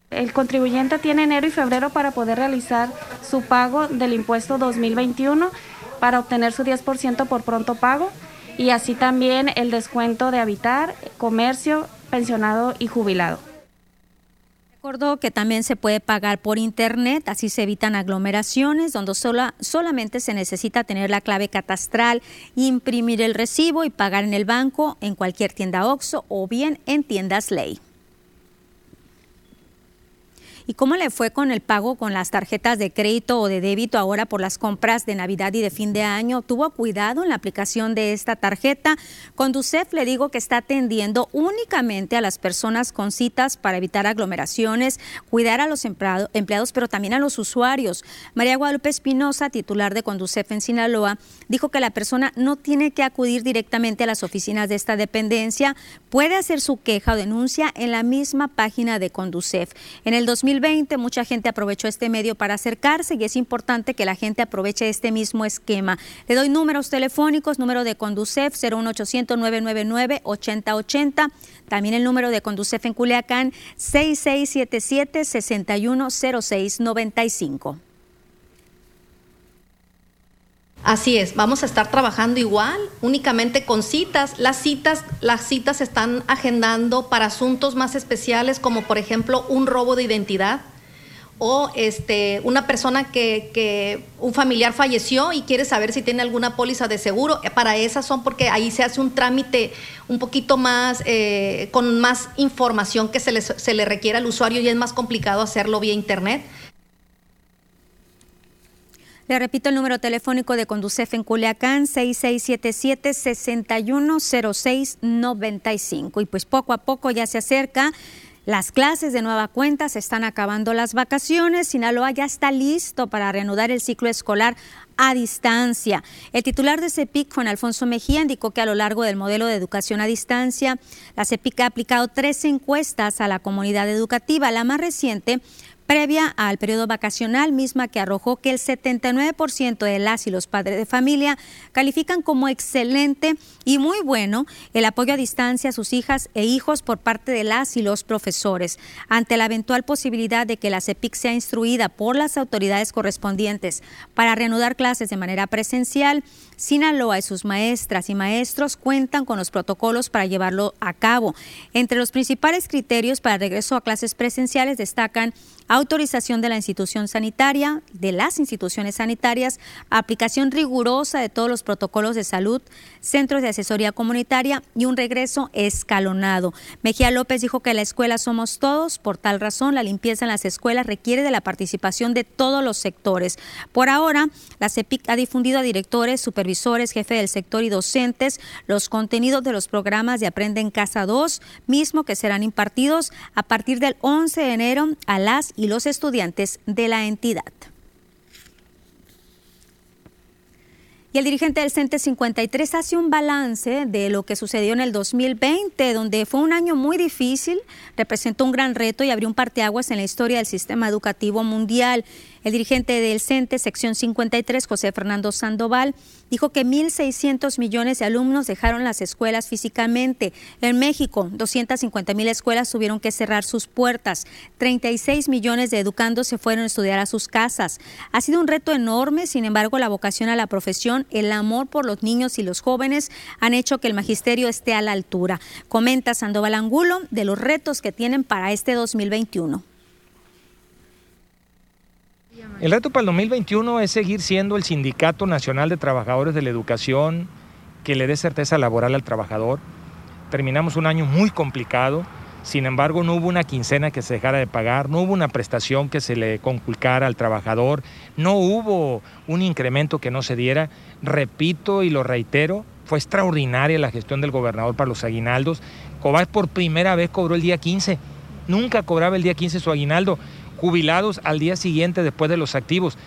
El contribuyente tiene enero y febrero para poder realizar su pago del impuesto 2021 para obtener su 10% por pronto pago y así también el descuento de habitar, comercio, pensionado y jubilado. Recordó que también se puede pagar por internet, así se evitan aglomeraciones, donde sola, solamente se necesita tener la clave catastral, imprimir el recibo y pagar en el banco, en cualquier tienda OXO o bien en tiendas Ley. ¿Y cómo le fue con el pago con las tarjetas de crédito o de débito ahora por las compras de Navidad y de fin de año? ¿Tuvo cuidado en la aplicación de esta tarjeta? Conducef le digo que está atendiendo únicamente a las personas con citas para evitar aglomeraciones, cuidar a los empleados, pero también a los usuarios. María Guadalupe Espinosa, titular de Conducef en Sinaloa, dijo que la persona no tiene que acudir directamente a las oficinas de esta dependencia, puede hacer su queja o denuncia en la misma página de Conducef. En el 2000 2020 mucha gente aprovechó este medio para acercarse y es importante que la gente aproveche este mismo esquema. Le doy números telefónicos, número de Conducef 01800 999 8080, también el número de Conducef en Culiacán 6677 610695. Así es, vamos a estar trabajando igual, únicamente con citas. Las citas, las citas se están agendando para asuntos más especiales, como por ejemplo un robo de identidad o este, una persona que, que, un familiar falleció y quiere saber si tiene alguna póliza de seguro. Para esas son porque ahí se hace un trámite un poquito más, eh, con más información que se le, se le requiere al usuario y es más complicado hacerlo vía internet. Le repito el número telefónico de Conducef en Culiacán, 6677-610695. Y pues poco a poco ya se acerca las clases de nueva cuenta, se están acabando las vacaciones. Sinaloa ya está listo para reanudar el ciclo escolar a distancia. El titular de CEPIC, Juan Alfonso Mejía, indicó que a lo largo del modelo de educación a distancia, la CEPIC ha aplicado tres encuestas a la comunidad educativa. La más reciente previa al periodo vacacional, misma que arrojó que el 79% de las y los padres de familia califican como excelente y muy bueno el apoyo a distancia a sus hijas e hijos por parte de las y los profesores. Ante la eventual posibilidad de que la CEPIC sea instruida por las autoridades correspondientes para reanudar clases de manera presencial, Sinaloa y sus maestras y maestros cuentan con los protocolos para llevarlo a cabo. Entre los principales criterios para regreso a clases presenciales destacan autorización de la institución sanitaria, de las instituciones sanitarias, aplicación rigurosa de todos los protocolos de salud, centros de asesoría comunitaria y un regreso escalonado. Mejía López dijo que la escuela somos todos, por tal razón la limpieza en las escuelas requiere de la participación de todos los sectores. Por ahora, la CEPIC ha difundido a directores, supervisores, jefe del sector y docentes los contenidos de los programas de Aprende en Casa 2, mismo que serán impartidos a partir del 11 de enero a las los estudiantes de la entidad. Y el dirigente del CENTE 53 hace un balance de lo que sucedió en el 2020, donde fue un año muy difícil, representó un gran reto y abrió un parteaguas en la historia del sistema educativo mundial. El dirigente del CENTE, sección 53, José Fernando Sandoval, dijo que 1.600 millones de alumnos dejaron las escuelas físicamente. En México, 250 mil escuelas tuvieron que cerrar sus puertas. 36 millones de educandos se fueron a estudiar a sus casas. Ha sido un reto enorme, sin embargo, la vocación a la profesión, el amor por los niños y los jóvenes han hecho que el magisterio esté a la altura. Comenta Sandoval Angulo de los retos que tienen para este 2021. El reto para el 2021 es seguir siendo el Sindicato Nacional de Trabajadores de la Educación que le dé certeza laboral al trabajador. Terminamos un año muy complicado, sin embargo no hubo una quincena que se dejara de pagar, no hubo una prestación que se le conculcara al trabajador, no hubo un incremento que no se diera. Repito y lo reitero, Fue extraordinaria la gestión del gobernador para los aguinaldos. Cobás por primera vez cobró el día 15. Nunca cobraba el día 15 su aguinaldo. Jubilados al día siguiente después de los activos.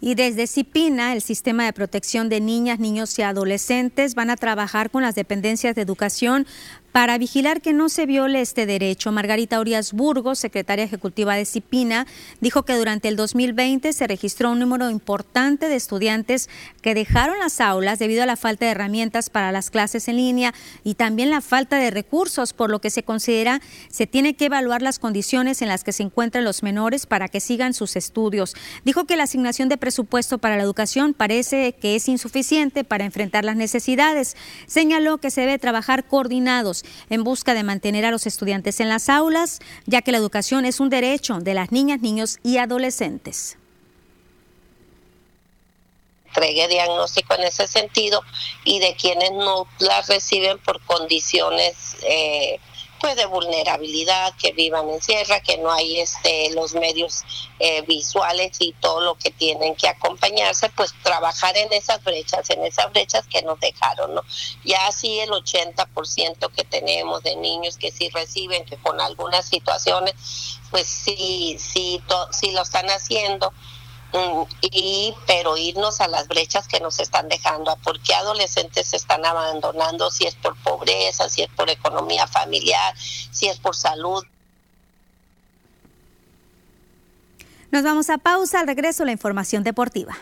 Y desde CIPINA, el Sistema de Protección de Niñas, Niños y Adolescentes, van a trabajar con las dependencias de educación para vigilar que no se viole este derecho. Margarita Urias Burgos, secretaria ejecutiva de CIPINA, dijo que durante el 2020 se registró un número importante de estudiantes que dejaron las aulas debido a la falta de herramientas para las clases en línea y también la falta de recursos, por lo que se considera se tiene que evaluar las condiciones en las que se encuentran los menores para que sigan sus estudios. Dijo que la asignación de presupuesto para la educación parece que es insuficiente para enfrentar las necesidades. Señaló que se debe trabajar coordinados en busca de mantener a los estudiantes en las aulas, ya que la educación es un derecho de las niñas, niños y adolescentes. Entregue diagnóstico en ese sentido y de quienes no las reciben por condiciones eh, pues de vulnerabilidad, que vivan en sierra, que no hay este los medios eh, visuales y todo lo que tienen que acompañarse, pues trabajar en esas brechas, en esas brechas que nos dejaron, ¿no? Ya así el 80% que tenemos de niños que sí reciben, que con algunas situaciones, pues sí, sí, sí lo están haciendo y pero irnos a las brechas que nos están dejando, a por qué adolescentes se están abandonando, si es por pobreza, si es por economía familiar, si es por salud. Nos vamos a pausa, al regreso la información deportiva.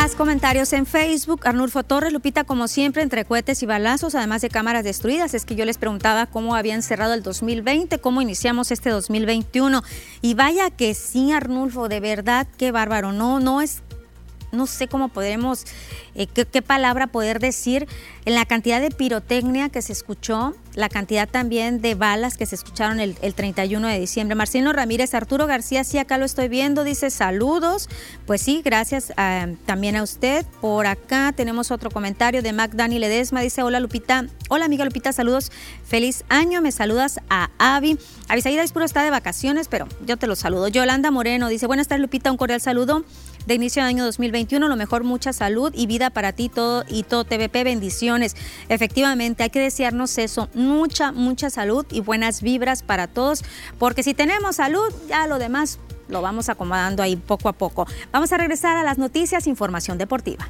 Más comentarios en Facebook. Arnulfo Torres, Lupita, como siempre, entre cohetes y balazos, además de cámaras destruidas. Es que yo les preguntaba cómo habían cerrado el 2020, cómo iniciamos este 2021. Y vaya que sí, Arnulfo, de verdad, qué bárbaro. No, no es no sé cómo podemos, eh, qué, palabra poder decir, en la cantidad de pirotecnia que se escuchó, la cantidad también de balas que se escucharon el, 31 de diciembre. Marcelo Ramírez, Arturo García, sí, acá lo estoy viendo, dice saludos. Pues sí, gracias ah, también a usted. Por acá tenemos otro comentario de Mac Dani Ledesma, dice, hola Lupita, hola amiga Lupita, saludos, feliz año, me saludas a Avi. Avisaída Puro está de vacaciones, pero yo te lo saludo. Yolanda Moreno dice, buenas tardes Lupita, un cordial saludo de inicio de año 2021. Lo mejor, mucha salud y vida para ti todo y todo TVP. Bendiciones. Efectivamente, hay que desearnos eso, mucha, mucha salud y buenas vibras para todos, porque si tenemos salud, ya lo demás lo vamos acomodando ahí poco a poco. Vamos a regresar a las noticias, información deportiva.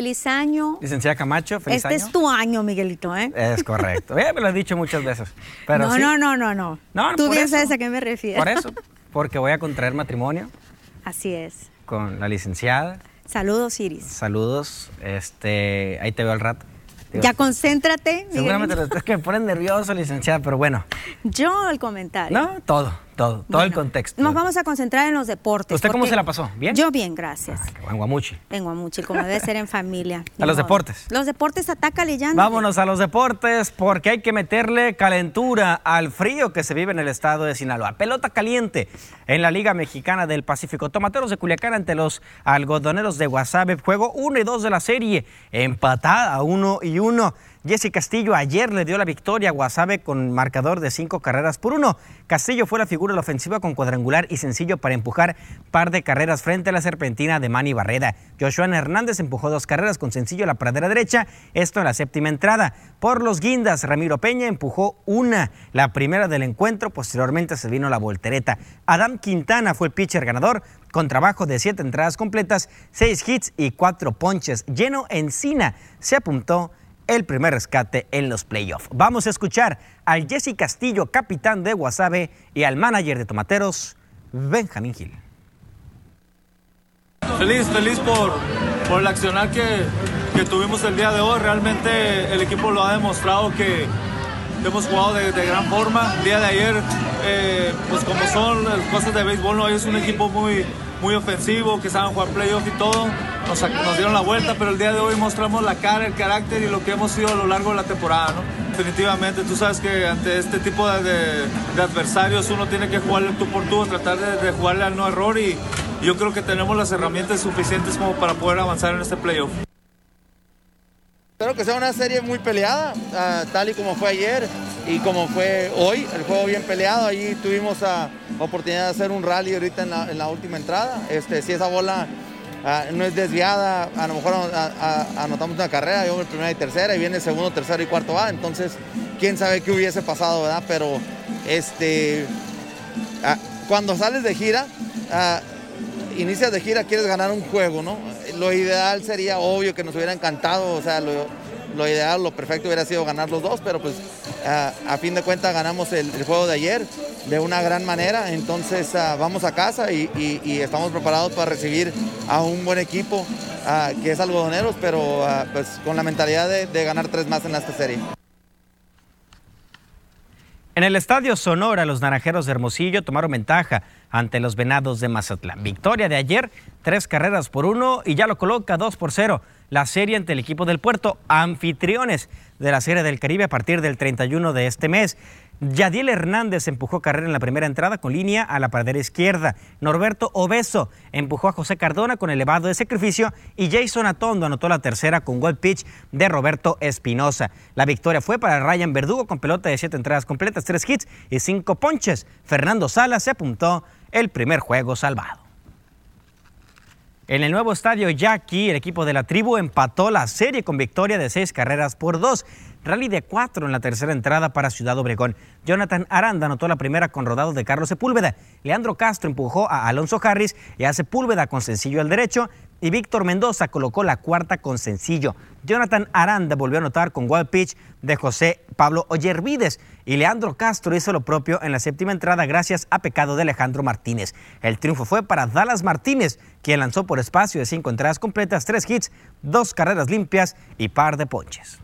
Feliz año. Licenciada Camacho, feliz este año. Este es tu año, Miguelito, ¿eh? Es correcto. Ya me lo has dicho muchas veces. Pero no, no, no, no, no, no. Tú bien sabes a qué me refiero. Por eso, porque voy a contraer matrimonio. Así es. Con la licenciada. Saludos, Iris. Saludos. Este, ahí te veo al rato. ya concéntrate. Seguramente es que me ponen nervioso, licenciada, pero bueno. Yo el comentario. No, todo todo, todo el contexto. Nos vamos a concentrar en los deportes. ¿Usted cómo se la pasó? ¿Bien? Yo bien, gracias. En Guamuchi. En Guamuchi, como debe ser en familia. A los deportes. Los deportes, atácale ya. Vámonos a los deportes porque hay que meterle calentura al frío que se vive en el estado de Sinaloa. Pelota caliente en la Liga Mexicana del Pacífico. Tomateros de Culiacán ante los algodoneros de Guasave. Juego 1 y 2 de la serie. Empatada 1 y 1. Jesse Castillo ayer le dio la victoria a Guasave con marcador de cinco carreras por uno. Castillo fue la figura de la ofensiva con cuadrangular y sencillo para empujar par de carreras frente a la serpentina de Manny Barreda. Joshua Hernández empujó dos carreras con sencillo a la pradera derecha, esto en la séptima entrada. Por los guindas, Ramiro Peña empujó una, la primera del encuentro, posteriormente se vino la voltereta. Adam Quintana fue el pitcher ganador con trabajo de siete entradas completas, seis hits y cuatro ponches. Lleno Encina se apuntó el primer rescate en los playoffs. Vamos a escuchar al Jesse Castillo, capitán de Guasave, y al manager de Tomateros, Benjamín Gil. Feliz, feliz por, por el accionar que, que tuvimos el día de hoy. Realmente el equipo lo ha demostrado que hemos jugado de, de gran forma. El día de ayer, eh, pues como son las cosas de béisbol, ¿no? es un equipo muy, muy ofensivo, que saben jugar playoff y todo. Nos, dieron la vuelta, pero el día de hoy mostramos la cara, el carácter y lo que hemos sido a lo largo de la temporada. ¿no? Definitivamente, tú sabes que ante este tipo de, adversarios uno tiene que jugarle tú por tú, tratar de jugarle al no error y yo creo que tenemos las herramientas suficientes como para poder avanzar en este playoff. Espero que sea una serie muy peleada, uh, tal y como fue ayer y como fue hoy, el juego bien peleado. Allí tuvimos la uh, oportunidad de hacer un rally ahorita en la, última entrada. Este, si esa bola uh, no es desviada, a lo mejor anotamos una carrera, yo primera y tercera, y viene segundo, tercero y cuarto va. Entonces, quién sabe qué hubiese pasado, ¿verdad? Pero este, cuando sales de gira, inicias de gira, quieres ganar un juego, ¿no? Lo ideal sería obvio que nos hubiera encantado, o sea, lo, lo ideal, lo perfecto hubiera sido ganar los dos, pero pues a, a fin de cuentas ganamos el, juego de ayer de una gran manera, entonces uh, vamos a casa y, estamos preparados para recibir a un buen equipo uh, que es algodoneros, pero pues con la mentalidad de, de ganar tres más en esta serie. En el Estadio Sonora, los Naranjeros de Hermosillo tomaron ventaja ante los Venados de Mazatlán. Victoria de ayer, tres carreras por uno y ya lo coloca dos por cero. La serie ante el equipo del puerto, anfitriones de la Serie del Caribe a partir del 31 de este mes. Yadiel Hernández empujó carrera en la primera entrada con línea a la pradera izquierda. Norberto Obeso empujó a José Cardona con elevado de sacrificio y Jason Atondo anotó la tercera con gol pitch de Roberto Espinosa. La victoria fue para Ryan Verdugo con pelota de siete entradas completas, tres hits y cinco ponches. Fernando Salas se apuntó el primer juego salvado. En el nuevo estadio Jackie, el equipo de la tribu empató la serie con victoria de seis carreras por dos. Rally de cuatro en la tercera entrada para Ciudad Obregón. Jonathan Aranda anotó la primera con rodado de Carlos Sepúlveda. Leandro Castro empujó a Alonso Harris y a Sepúlveda con sencillo al derecho. Y Víctor Mendoza colocó la cuarta con sencillo. Jonathan Aranda volvió a anotar con wild pitch de José Pablo Ollervides. Y Leandro Castro hizo lo propio en la séptima entrada gracias a pecado de Alejandro Martínez. El triunfo fue para Dallas Martínez, quien lanzó por espacio de cinco entradas completas, tres hits, dos carreras limpias y par de ponches.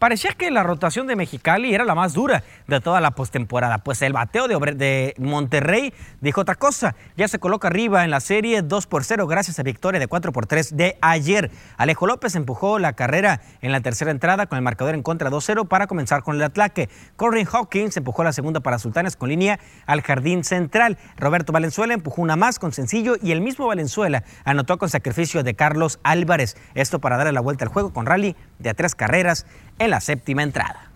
Parecía que la rotación de Mexicali era la más dura de toda la postemporada, pues el bateo de, Monterrey dijo otra cosa. Ya se coloca arriba en la serie 2 por 0 gracias a victoria de 4 por 3 de ayer. Alejo López empujó la carrera en la tercera entrada con el marcador en contra 2-0 para comenzar con el ataque. Corbin Hawkins empujó la segunda para Sultanes con línea al jardín central. Roberto Valenzuela empujó una más con sencillo y el mismo Valenzuela anotó con sacrificio de Carlos Álvarez. Esto para darle la vuelta al juego con rally de a tres carreras en la séptima entrada.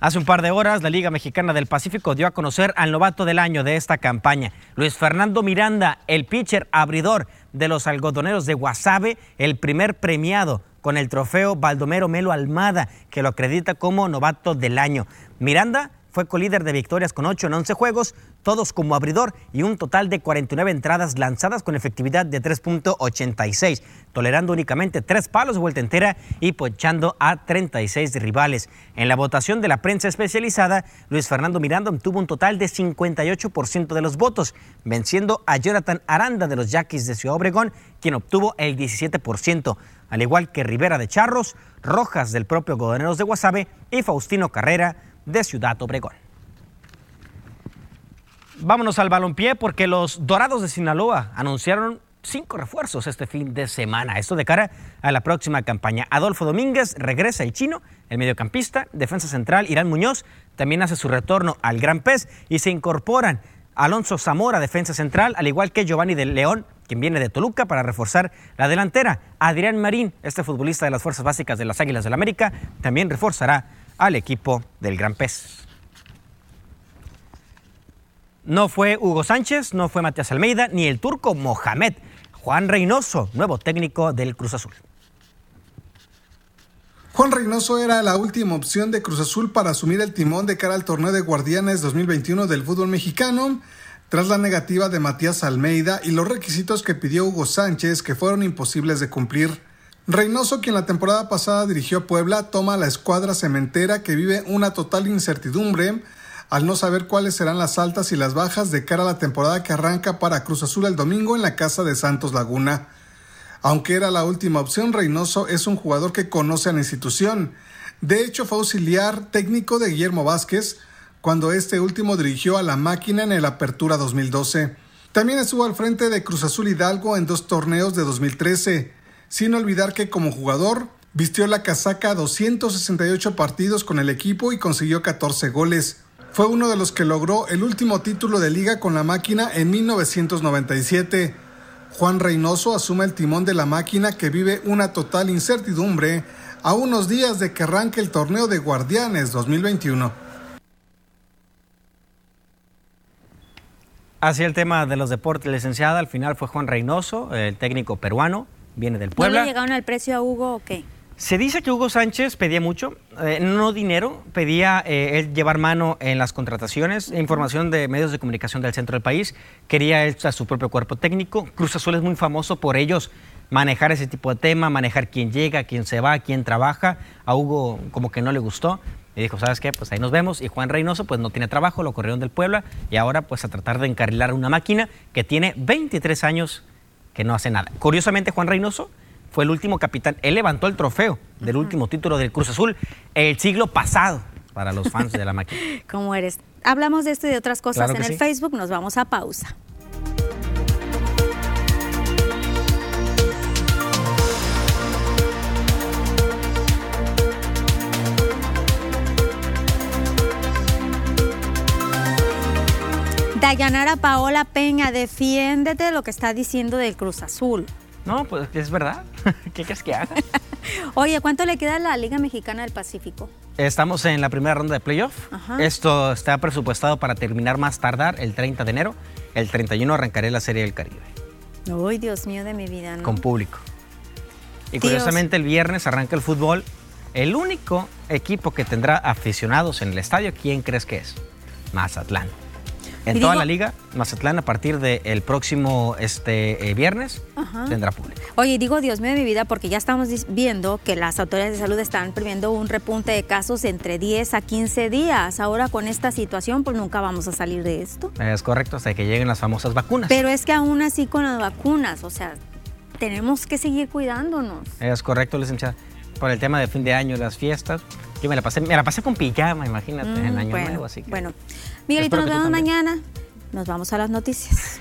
Hace un par de horas, la Liga Mexicana del Pacífico dio a conocer al novato del año de esta campaña, Luis Fernando Miranda, el pitcher abridor de los algodoneros de Guasave, el primer premiado con el trofeo Baldomero Melo Almada, que lo acredita como novato del año. Miranda fue colíder de victorias con 8 en 11 juegos, todos como abridor y un total de 49 entradas lanzadas con efectividad de 3.86, tolerando únicamente tres palos de vuelta entera y ponchando a 36 rivales. En la votación de la prensa especializada, Luis Fernando Miranda obtuvo un total de 58% de los votos, venciendo a Jonathan Aranda de los Yaquis de Ciudad Obregón, quien obtuvo el 17%, al igual que Rivera de Charros, Rojas del propio Godoneros de Guasave y Faustino Carrera de Ciudad Obregón. Vámonos al balompié porque los Dorados de Sinaloa anunciaron cinco refuerzos este fin de semana. Esto de cara a la próxima campaña. Adolfo Domínguez regresa el chino, el mediocampista, defensa central, Irán Muñoz también hace su retorno al Gran Pez y se incorporan Alonso Zamora, defensa central, al igual que Giovanni de León, quien viene de Toluca para reforzar la delantera. Adrián Marín, este futbolista de las fuerzas básicas de las Águilas del la América, también reforzará al equipo del Gran Pez. No fue Hugo Sánchez, no fue Matías Almeida, ni el turco Mohamed. Juan Reynoso, nuevo técnico del Cruz Azul. Juan Reynoso era la última opción de Cruz Azul para asumir el timón de cara al torneo de Guardianes 2021 del fútbol mexicano, tras la negativa de Matías Almeida y los requisitos que pidió Hugo Sánchez que fueron imposibles de cumplir. Reynoso, quien la temporada pasada dirigió Puebla, toma la escuadra cementera que vive una total incertidumbre al no saber cuáles serán las altas y las bajas de cara a la temporada que arranca para Cruz Azul el domingo en la casa de Santos Laguna. Aunque era la última opción, Reynoso es un jugador que conoce a la institución. De hecho, fue auxiliar técnico de Guillermo Vázquez cuando este último dirigió a la máquina en el Apertura 2012. También estuvo al frente de Cruz Azul Hidalgo en dos torneos de 2013, sin olvidar que como jugador vistió la casaca 268 partidos con el equipo y consiguió 14 goles. Fue uno de los que logró el último título de liga con la máquina en 1997. Juan Reynoso asume el timón de la máquina que vive una total incertidumbre a unos días de que arranque el torneo de Guardianes 2021. Así el tema de los deportes, licenciada, al final fue Juan Reynoso, el técnico peruano, viene del Puebla. ¿No le llegaron al precio a Hugo o qué? Se dice que Hugo Sánchez pedía mucho, eh, no dinero, pedía eh, llevar mano en las contrataciones, información de medios de comunicación del centro del país, quería él a su propio cuerpo técnico. Cruz Azul es muy famoso por ellos manejar ese tipo de tema, manejar quién llega, quién se va, quién trabaja. A Hugo como que no le gustó y dijo, ¿sabes qué? Pues ahí nos vemos. Y Juan Reynoso pues no tiene trabajo, lo corrieron del Puebla y ahora pues a tratar de encarrilar una máquina que tiene 23 años que no hace nada. Curiosamente Juan Reynoso fue el último capitán. Él levantó el trofeo del último título del Cruz Azul el siglo pasado para los fans de la máquina. ¿Cómo eres? Hablamos de esto y de otras cosas en el Facebook. Nos vamos a pausa. Dayanara Paola Peña, defiéndete de lo que está diciendo del Cruz Azul. No, pues es verdad. ¿Qué quieres que haga? Oye, ¿cuánto le queda a la Liga Mexicana del Pacífico? Estamos en la primera ronda de playoff. Esto está presupuestado para terminar más tardar el 30 de enero. El 31 arrancaré la Serie del Caribe. Uy, Dios mío de mi vida, ¿no? Con público. Y curiosamente el viernes arranca el fútbol. El único equipo que tendrá aficionados en el estadio, ¿quién crees que es? Mazatlán. En toda la liga, Mazatlán a partir del próximo este, eh, viernes tendrá público. Oye, digo Dios mío de mi vida porque ya estamos viendo que las autoridades de salud están previendo un repunte de casos entre 10 a 15 días. Ahora con esta situación pues nunca vamos a salir de esto. Es correcto, hasta que lleguen las famosas vacunas. Pero es que aún así con las vacunas, o sea, tenemos que seguir cuidándonos. Es correcto, licenciada. Por el tema de fin de año, las fiestas, yo me la pasé, me la pasé con pijama, imagínate, en mm, Año Nuevo, así que. Bueno, Miguelito, nos vemos mañana. Nos vamos a las noticias.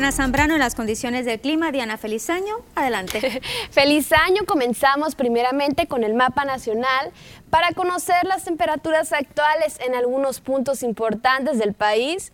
Diana Zambrano en las condiciones del clima. Diana, feliz año. Adelante. feliz año. Comenzamos primeramente con el mapa nacional para conocer las temperaturas actuales en algunos puntos importantes del país.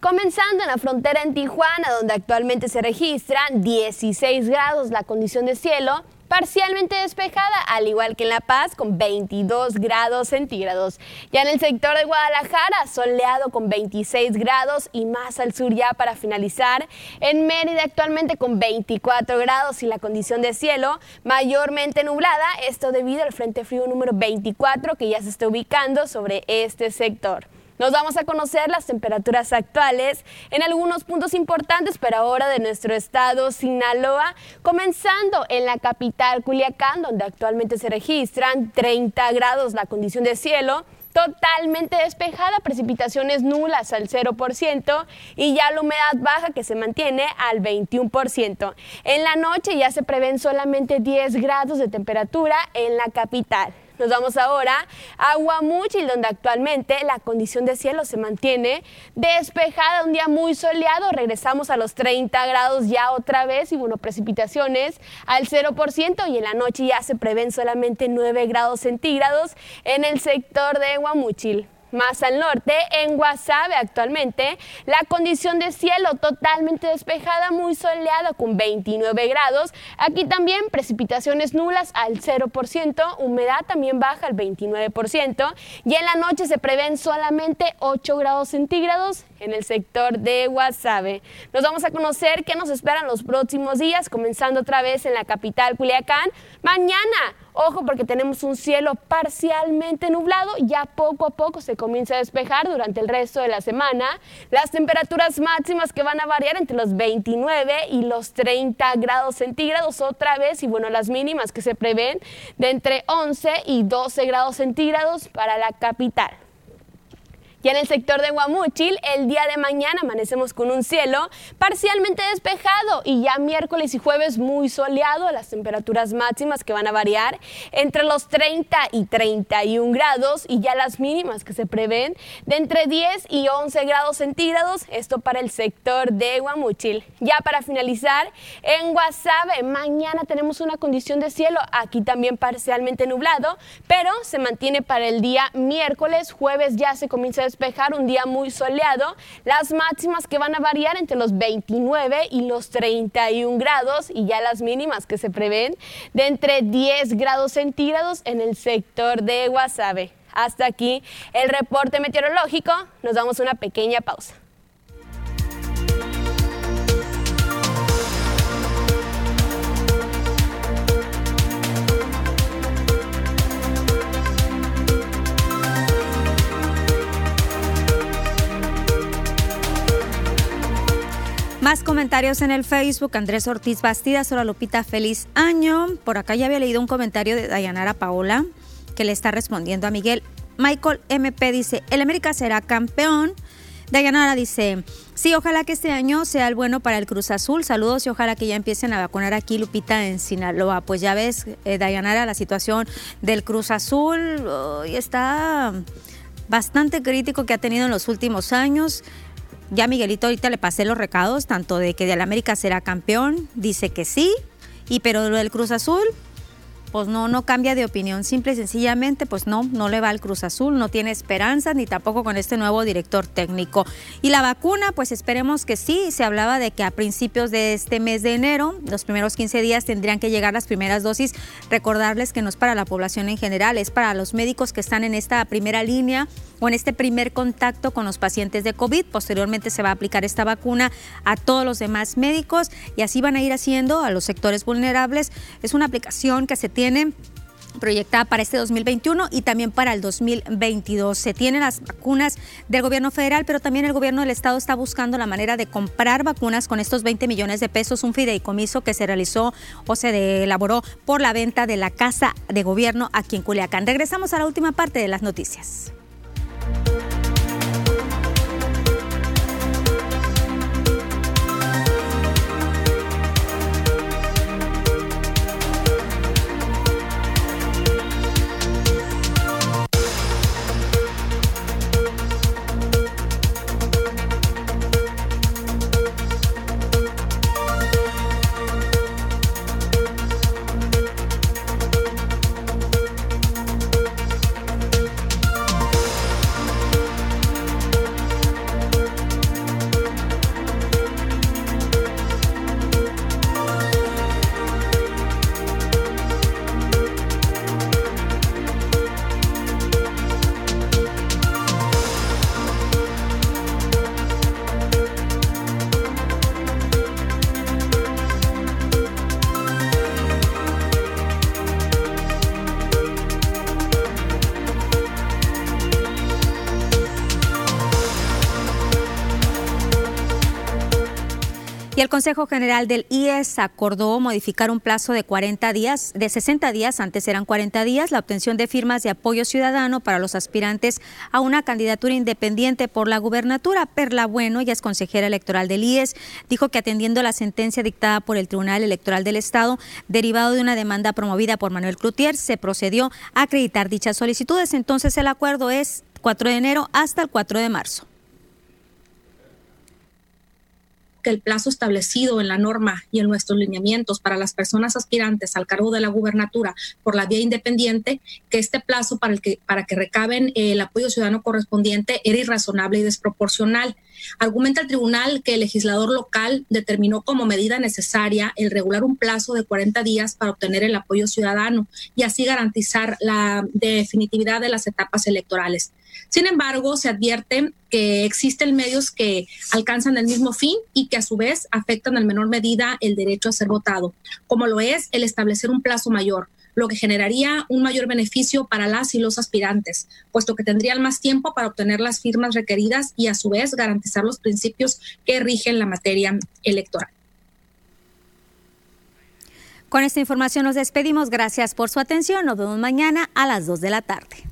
Comenzando en la frontera en Tijuana, donde actualmente se registran 16 grados la condición de cielo parcialmente despejada, al igual que en La Paz con 22 grados centígrados. Ya en el sector de Guadalajara, soleado con 26 grados y más al sur ya para finalizar. En Mérida actualmente con 24 grados y la condición de cielo mayormente nublada, esto debido al Frente Frío número 24 que ya se está ubicando sobre este sector. Nos vamos a conocer las temperaturas actuales en algunos puntos importantes, pero ahora de nuestro estado Sinaloa, comenzando en la capital Culiacán, donde actualmente se registran 30 grados la condición de cielo totalmente despejada, precipitaciones nulas al 0% y ya la humedad baja que se mantiene al 21%. En la noche ya se prevén solamente 10 grados de temperatura en la capital. Nos vamos ahora a Guamuchil, donde actualmente la condición de cielo se mantiene despejada, un día muy soleado. Regresamos a los 30 grados ya otra vez y bueno, precipitaciones al 0% y en la noche ya se prevén solamente 9 grados centígrados en el sector de Guamuchil. Más al norte, en Guasave actualmente, la condición de cielo totalmente despejada, muy soleada con 29 grados. Aquí también precipitaciones nulas al 0%, humedad también baja al 29% y en la noche se prevén solamente 8 grados centígrados en el sector de Guasave. Nos vamos a conocer qué nos esperan los próximos días, comenzando otra vez en la capital Culiacán. Mañana Ojo porque tenemos un cielo parcialmente nublado, ya poco a poco se comienza a despejar durante el resto de la semana. Las temperaturas máximas que van a variar entre los 29 y los 30 grados centígrados otra vez y bueno, las mínimas que se prevén de entre 11 y 12 grados centígrados para la capital. Ya en el sector de Guamúchil, el día de mañana amanecemos con un cielo parcialmente despejado y ya miércoles y jueves muy soleado, las temperaturas máximas que van a variar entre los 30 y 31 grados y ya las mínimas que se prevén de entre 10 y 11 grados centígrados, esto para el sector de Guamúchil. Ya para finalizar, en Guasave mañana tenemos una condición de cielo aquí también parcialmente nublado, pero se mantiene para el día miércoles, jueves ya se comienza a un día muy soleado. Las máximas que van a variar entre los 29 y los 31 grados y ya las mínimas que se prevén de entre 10 grados centígrados en el sector de Guasave. Hasta aquí el reporte meteorológico. Nos damos una pequeña pausa. Más comentarios en el Facebook. Andrés Ortiz Bastidas, hola Lupita, feliz año. Por acá ya había leído un comentario de Dayanara Paola que le está respondiendo a Miguel. Michael MP dice, el América será campeón. Dayanara dice, sí, ojalá que este año sea el bueno para el Cruz Azul. Saludos y ojalá que ya empiecen a vacunar aquí, Lupita, en Sinaloa. Pues ya ves, eh, Dayanara, la situación del Cruz Azul está bastante crítico que ha tenido en los últimos años. Ya Miguelito ahorita le pasé los recados, tanto de que del América será campeón, dice que sí, y pero lo del Cruz Azul, pues no, no cambia de opinión. Simple y sencillamente, pues no, no le va al Cruz Azul, no tiene esperanza, ni tampoco con este nuevo director técnico. Y la vacuna, pues esperemos que sí. Se hablaba de que a principios de este mes de enero, los primeros 15 días, tendrían que llegar las primeras dosis. Recordarles que no es para la población en general, es para los médicos que están en esta primera línea o en este primer contacto con los pacientes de COVID. Posteriormente se va a aplicar esta vacuna a todos los demás médicos y así van a ir haciendo a los sectores vulnerables. Es una aplicación que se tiene proyectada para este 2021 y también para el 2022. Se tienen las vacunas del gobierno federal, pero también el gobierno del estado está buscando la manera de comprar vacunas con estos 20 millones de pesos, un fideicomiso que se realizó o se elaboró por la venta de la casa de gobierno aquí en Culiacán. Regresamos a la última parte de las noticias. Y el Consejo General del IES acordó modificar un plazo de 40 días, de 60 días, antes eran 40 días, la obtención de firmas de apoyo ciudadano para los aspirantes a una candidatura independiente por la gubernatura. Perla Bueno, ya es consejera electoral del IES, dijo que atendiendo la sentencia dictada por el Tribunal Electoral del Estado, derivado de una demanda promovida por Manuel Cloutier, se procedió a acreditar dichas solicitudes. Entonces el acuerdo es 4 de enero hasta el 4 de marzo el plazo establecido en la norma y en nuestros lineamientos para las personas aspirantes al cargo de la gubernatura por la vía independiente, que este plazo para, el que, para que recaben el apoyo ciudadano correspondiente era irrazonable y desproporcional. Argumenta el tribunal que el legislador local determinó como medida necesaria el regular un plazo de 40 días para obtener el apoyo ciudadano y así garantizar la definitividad de las etapas electorales. Sin embargo, se advierte que existen medios que alcanzan el mismo fin y que a su vez afectan en menor medida el derecho a ser votado, como lo es el establecer un plazo mayor, lo que generaría un mayor beneficio para las y los aspirantes, puesto que tendrían más tiempo para obtener las firmas requeridas y a su vez garantizar los principios que rigen la materia electoral. Con esta información nos despedimos. Gracias por su atención. Nos vemos mañana a las 2 de la tarde.